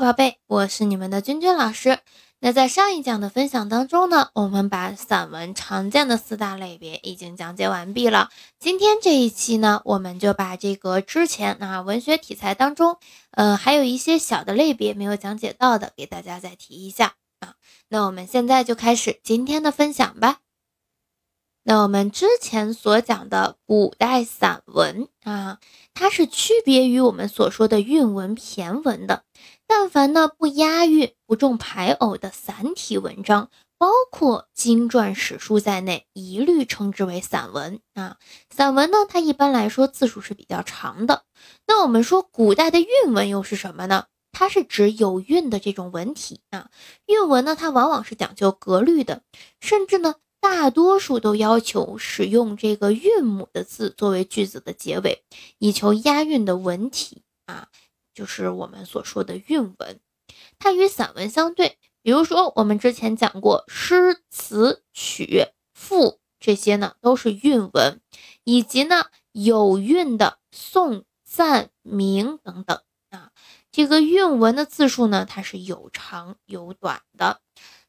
宝贝，我是你们的君君老师。那在上一讲的分享当中呢，我们把散文常见的四大类别已经讲解完毕了。今天这一期呢，我们就把这个之前啊文学题材当中，呃，还有一些小的类别没有讲解到的，给大家再提一下啊。那我们现在就开始今天的分享吧。那我们之前所讲的古代散文啊，它是区别于我们所说的韵文、骈文的。但凡呢不押韵、不重排偶的散体文章，包括经传史书在内，一律称之为散文啊。散文呢，它一般来说字数是比较长的。那我们说古代的韵文又是什么呢？它是指有韵的这种文体啊。韵文呢，它往往是讲究格律的，甚至呢。大多数都要求使用这个韵母的字作为句子的结尾，以求押韵的文体啊，就是我们所说的韵文。它与散文相对，比如说我们之前讲过诗词曲赋这些呢，都是韵文，以及呢有韵的颂赞明等等啊。这个韵文的字数呢，它是有长有短的。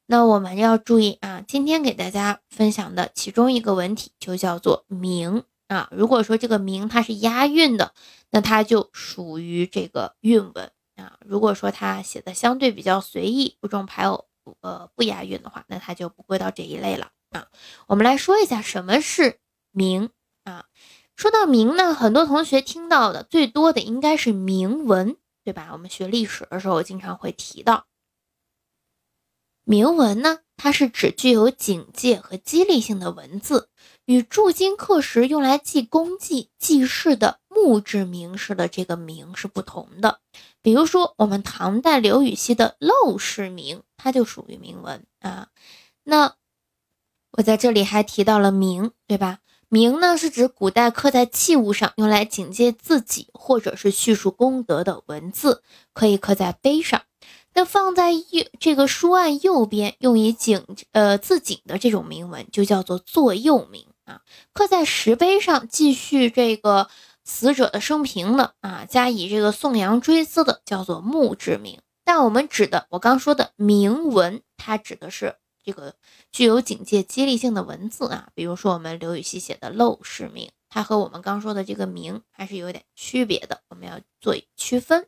那我们要注意啊，今天给大家分享的其中一个文体就叫做明啊。如果说这个名它是押韵的，那它就属于这个韵文啊。如果说它写的相对比较随意，不重排偶，呃不押韵的话，那它就不归到这一类了啊。我们来说一下什么是明啊。说到明呢，很多同学听到的最多的应该是铭文，对吧？我们学历史的时候经常会提到。铭文呢，它是指具有警戒和激励性的文字，与铸金刻石用来记功绩、记事的墓志铭式的这个铭是不同的。比如说，我们唐代刘禹锡的《陋室铭》，它就属于铭文啊。那我在这里还提到了铭，对吧？铭呢，是指古代刻在器物上，用来警戒自己或者是叙述功德的文字，可以刻在碑上。那放在右这个书案右边，用以警呃自警的这种铭文，就叫做座右铭啊。刻在石碑上，继续这个死者的生平的啊，加以这个颂扬追思的，叫做墓志铭。但我们指的，我刚说的铭文，它指的是这个具有警戒激励性的文字啊。比如说我们刘禹锡写的《陋室铭》，它和我们刚说的这个铭还是有点区别的，我们要做区分。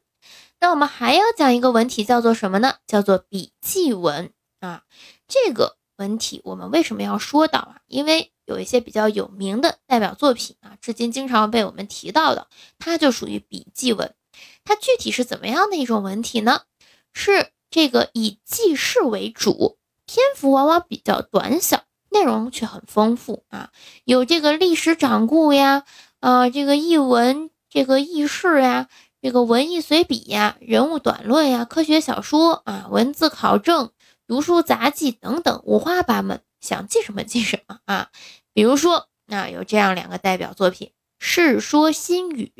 那我们还要讲一个文体，叫做什么呢？叫做笔记文啊。这个文体我们为什么要说到啊？因为有一些比较有名的代表作品啊，至今经常被我们提到的，它就属于笔记文。它具体是怎么样的一种文体呢？是这个以记事为主，篇幅往往比较短小，内容却很丰富啊，有这个历史掌故呀，啊，这个译文，这个轶事呀。这个文艺随笔呀，人物短论呀，科学小说啊，文字考证、读书杂记等等，五花八门，想记什么记什么啊。比如说，那有这样两个代表作品，《世说新语》，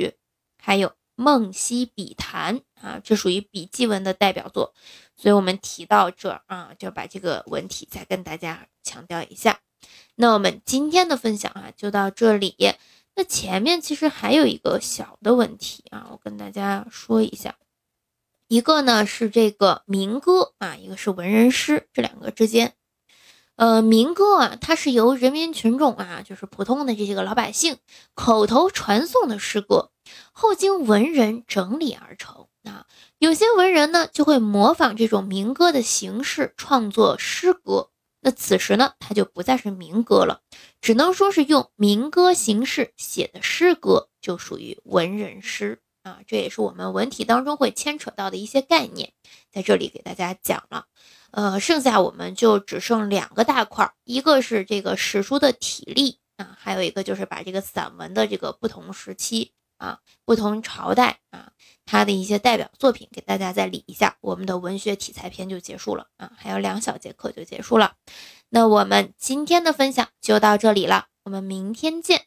还有《梦溪笔谈》啊，这属于笔记文的代表作。所以我们提到这儿啊，就把这个文体再跟大家强调一下。那我们今天的分享啊，就到这里。那前面其实还有一个小的问题啊，我跟大家说一下，一个呢是这个民歌啊，一个是文人诗，这两个之间，呃，民歌啊，它是由人民群众啊，就是普通的这些个老百姓口头传颂的诗歌，后经文人整理而成啊，有些文人呢就会模仿这种民歌的形式创作诗歌。那此时呢，它就不再是民歌了，只能说是用民歌形式写的诗歌，就属于文人诗啊。这也是我们文体当中会牵扯到的一些概念，在这里给大家讲了。呃，剩下我们就只剩两个大块，一个是这个史书的体例啊，还有一个就是把这个散文的这个不同时期。啊，不同朝代啊，它的一些代表作品给大家再理一下，我们的文学题材篇就结束了啊，还有两小节课就结束了。那我们今天的分享就到这里了，我们明天见。